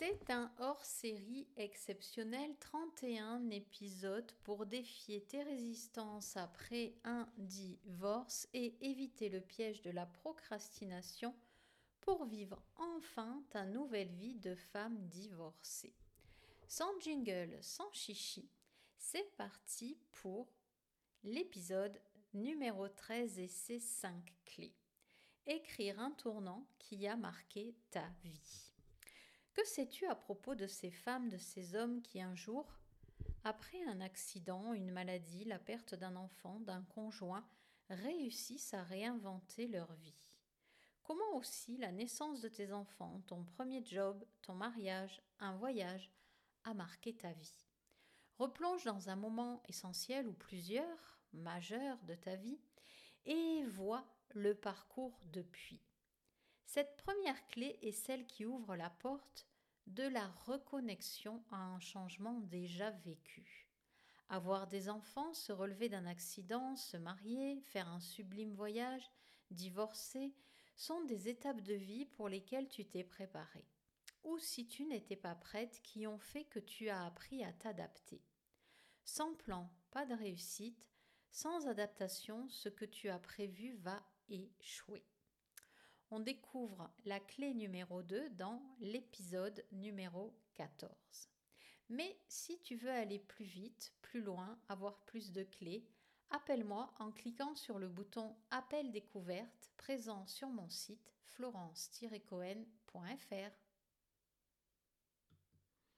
C'est un hors-série exceptionnel, 31 épisodes pour défier tes résistances après un divorce et éviter le piège de la procrastination pour vivre enfin ta nouvelle vie de femme divorcée. Sans jingle, sans chichi, c'est parti pour l'épisode numéro 13 et ses 5 clés. Écrire un tournant qui a marqué ta vie. Que sais-tu à propos de ces femmes, de ces hommes qui un jour, après un accident, une maladie, la perte d'un enfant, d'un conjoint, réussissent à réinventer leur vie? Comment aussi la naissance de tes enfants, ton premier job, ton mariage, un voyage a marqué ta vie? Replonge dans un moment essentiel ou plusieurs, majeurs de ta vie, et vois le parcours depuis. Cette première clé est celle qui ouvre la porte de la reconnexion à un changement déjà vécu. Avoir des enfants, se relever d'un accident, se marier, faire un sublime voyage, divorcer, sont des étapes de vie pour lesquelles tu t'es préparé. Ou si tu n'étais pas prête, qui ont fait que tu as appris à t'adapter. Sans plan, pas de réussite, sans adaptation, ce que tu as prévu va échouer on découvre la clé numéro 2 dans l'épisode numéro 14. Mais si tu veux aller plus vite, plus loin, avoir plus de clés, appelle-moi en cliquant sur le bouton Appel découverte présent sur mon site florence-cohen.fr.